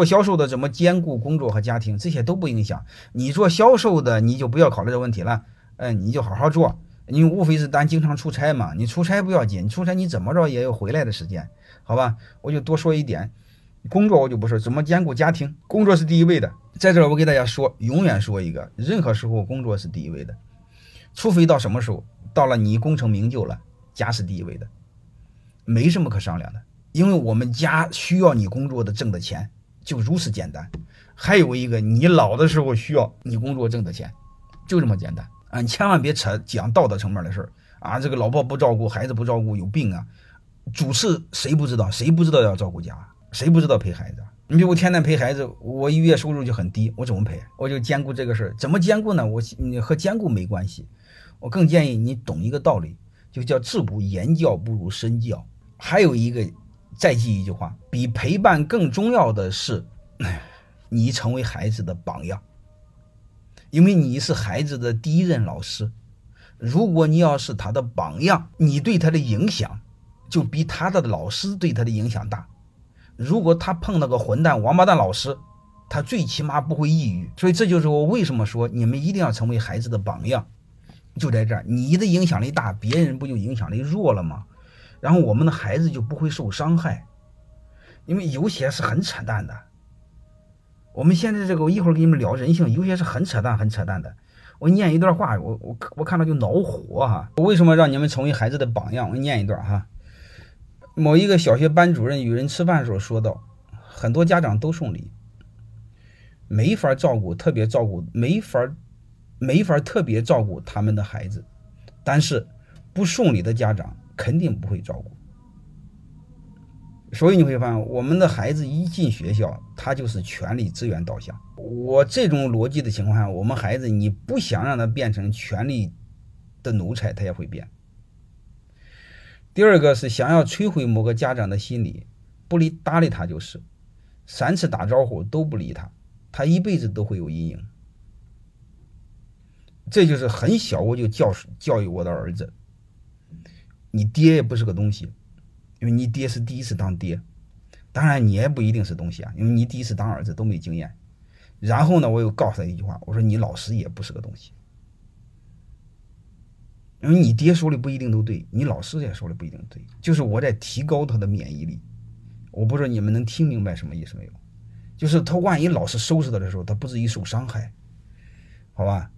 做销售的怎么兼顾工作和家庭，这些都不影响。你做销售的，你就不要考虑这问题了，嗯，你就好好做。你无非是咱经常出差嘛，你出差不要紧，你出差你怎么着也有回来的时间，好吧？我就多说一点，工作我就不说，怎么兼顾家庭，工作是第一位的。在这儿我给大家说，永远说一个，任何时候工作是第一位的，除非到什么时候，到了你功成名就了，家是第一位的。没什么可商量的，因为我们家需要你工作的挣的钱，就如此简单。还有一个，你老的时候需要你工作挣的钱，就这么简单啊！你千万别扯讲道德层面的事儿啊！这个老婆不照顾，孩子不照顾，有病啊！主次谁不知道？谁不知道要照顾家？谁不知道陪孩子？你比如我天天陪孩子，我一月收入就很低，我怎么陪？我就兼顾这个事儿，怎么兼顾呢？我你和兼顾没关系，我更建议你懂一个道理，就叫自古言教不如身教。还有一个，再记一句话：比陪伴更重要的是，你成为孩子的榜样，因为你是孩子的第一任老师。如果你要是他的榜样，你对他的影响就比他的老师对他的影响大。如果他碰到个混蛋、王八蛋老师，他最起码不会抑郁。所以这就是我为什么说你们一定要成为孩子的榜样，就在这儿，你的影响力大，别人不就影响力弱了吗？然后我们的孩子就不会受伤害，因为有些是很扯淡的。我们现在这个，我一会儿给你们聊人性，有些是很扯淡、很扯淡的。我念一段话，我我我看到就恼火哈。我为什么让你们成为孩子的榜样？我念一段哈。某一个小学班主任与人吃饭的时候说道：“很多家长都送礼，没法照顾，特别照顾，没法没法特别照顾他们的孩子，但是不送礼的家长。”肯定不会照顾，所以你会发现，我们的孩子一进学校，他就是权力资源导向。我这种逻辑的情况下，我们孩子你不想让他变成权力的奴才，他也会变。第二个是想要摧毁某个家长的心理，不理搭理他就是，三次打招呼都不理他，他一辈子都会有阴影。这就是很小我就教教育我的儿子。你爹也不是个东西，因为你爹是第一次当爹，当然你也不一定是东西啊，因为你第一次当儿子都没经验。然后呢，我又告诉他一句话，我说你老师也不是个东西，因为你爹说的不一定都对，你老师也说的不一定对，就是我在提高他的免疫力。我不知道你们能听明白什么意思没有？就是他万一老师收拾他的时候，他不至于受伤害，好吧？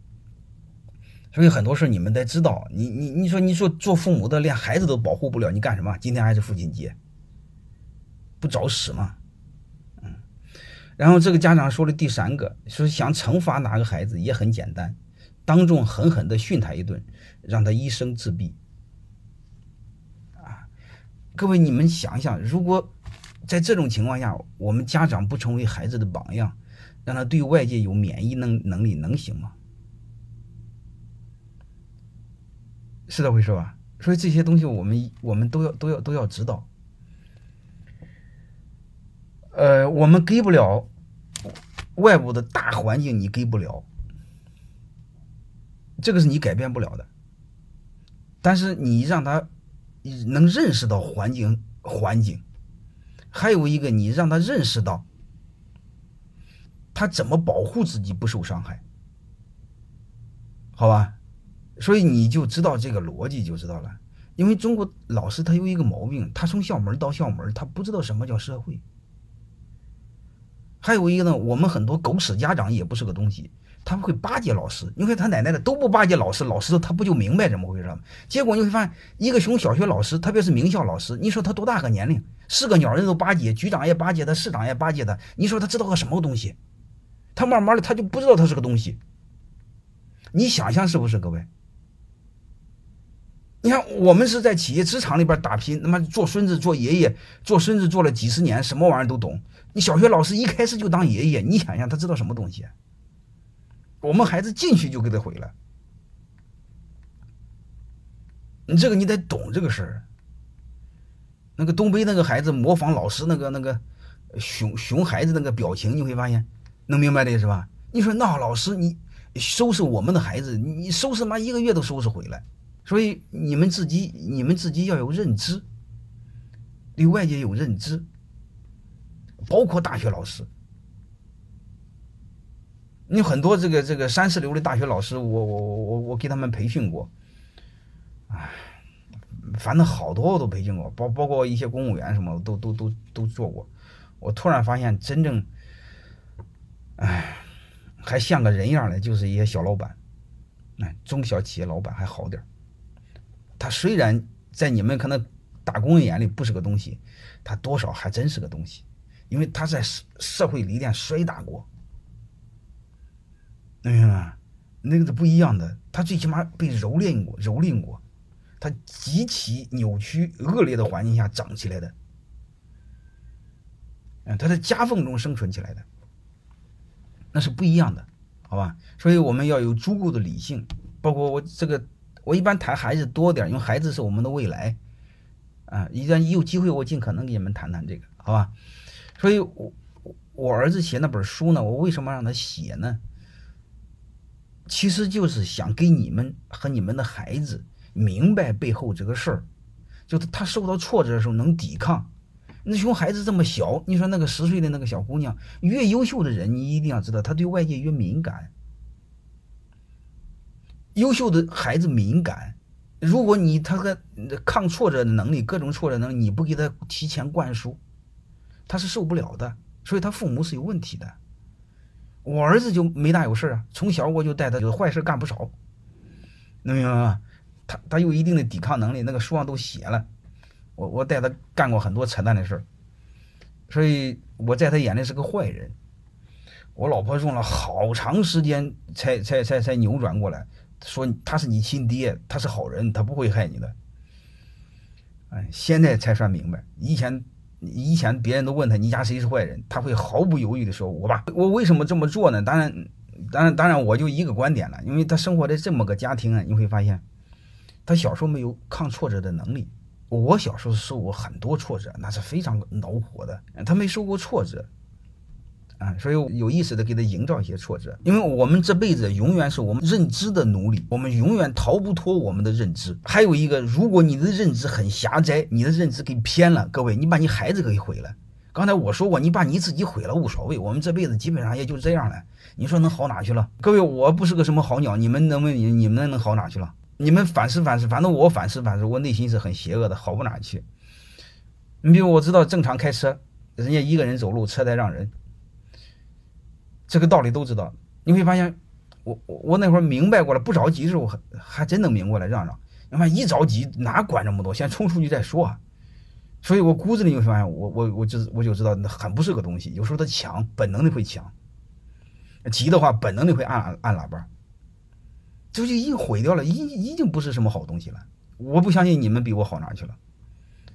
所以很多事你们得知道，你你你说你说做父母的连孩子都保护不了，你干什么？今天还是父亲节，不找死吗？嗯。然后这个家长说的第三个，说想惩罚哪个孩子也很简单，当众狠狠的训他一顿，让他一生自闭。啊，各位你们想一想，如果在这种情况下，我们家长不成为孩子的榜样，让他对外界有免疫能能力，能行吗？是这回事吧？所以这些东西我们我们都要都要都要知道。呃，我们给不了外部的大环境，你给不了，这个是你改变不了的。但是你让他能认识到环境环境，还有一个你让他认识到他怎么保护自己不受伤害，好吧？所以你就知道这个逻辑就知道了，因为中国老师他有一个毛病，他从校门到校门，他不知道什么叫社会。还有一个呢，我们很多狗屎家长也不是个东西，他们会巴结老师。你看他奶奶的都不巴结老师，老师他不就明白怎么回事吗？结果你会发现，一个熊小学老师，特别是名校老师，你说他多大个年龄？是个鸟人都巴结，局长也巴结他，市长也巴结他。你说他知道个什么东西？他慢慢的他就不知道他是个东西。你想想是不是，各位？你看，我们是在企业职场里边打拼，他妈做孙子做爷爷，做孙子做了几十年，什么玩意儿都懂。你小学老师一开始就当爷爷，你想想他知道什么东西？我们孩子进去就给他毁了。你这个你得懂这个事儿。那个东北那个孩子模仿老师那个那个熊熊孩子那个表情，你会发现，能明白的是吧？你说那老师你收拾我们的孩子，你收拾妈一个月都收拾回来。所以你们自己，你们自己要有认知，对外界有认知，包括大学老师，你很多这个这个三四流的大学老师，我我我我我给他们培训过，唉，反正好多我都培训过，包包括一些公务员什么都都都都做过。我突然发现，真正，唉，还像个人样的，就是一些小老板，哎，中小企业老板还好点他虽然在你们可能打工人眼里不是个东西，他多少还真是个东西，因为他在社社会历练摔打过。哎呀，那个是不一样的。他最起码被蹂躏过，蹂躏过，他极其扭曲、恶劣的环境下长起来的。嗯，他在夹缝中生存起来的，那是不一样的，好吧？所以我们要有足够的理性。包括我这个，我一般谈孩子多点，因为孩子是我们的未来。啊，一旦有机会，我尽可能给你们谈谈这个，好吧？所以，我我儿子写那本书呢，我为什么让他写呢？其实就是想给你们和你们的孩子明白背后这个事儿，就是他受到挫折的时候能抵抗。那熊孩子这么小，你说那个十岁的那个小姑娘，越优秀的人，你一定要知道，他对外界越敏感。优秀的孩子敏感，如果你他个抗挫折的能力，各种挫折能力，你不给他提前灌输，他是受不了的。所以他父母是有问题的。我儿子就没大有事啊，从小我就带他，有坏事干不少，能明白吗？他他有一定的抵抗能力，那个书上都写了。我我带他干过很多扯淡的事儿，所以我在他眼里是个坏人。我老婆用了好长时间才才才才扭转过来，说他是你亲爹，他是好人，他不会害你的。哎，现在才算明白，以前。以前别人都问他你家谁是坏人，他会毫不犹豫的说：“我爸。”我为什么这么做呢？当然，当然，当然，我就一个观点了，因为他生活在这么个家庭啊，你会发现，他小时候没有抗挫折的能力。我小时候受过很多挫折，那是非常恼火的。他没受过挫折。啊，所以有意识的给他营造一些挫折，因为我们这辈子永远是我们认知的奴隶，我们永远逃不脱我们的认知。还有一个，如果你的认知很狭窄，你的认知给偏了，各位，你把你孩子给毁了。刚才我说过，你把你自己毁了无所谓，我们这辈子基本上也就这样了。你说能好哪去了？各位，我不是个什么好鸟，你们能不能你你们能好哪去了？你们反思反思，反正我反思反思，我内心是很邪恶的，好不哪去。你比如我知道正常开车，人家一个人走路，车在让人。这个道理都知道，你会发现，我我我那会儿明白过来，不着急的时候还还真能明过来让让，你看一着急哪管这么多，先冲出去再说。所以我骨子里就发现，我我我就我就知道，那很不是个东西。有时候他抢，本能的会抢，急的话本能的会按按喇叭，这就已经毁掉了，已已经不是什么好东西了。我不相信你们比我好哪去了，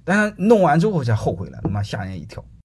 但是弄完之后才后悔了，他妈吓人一跳。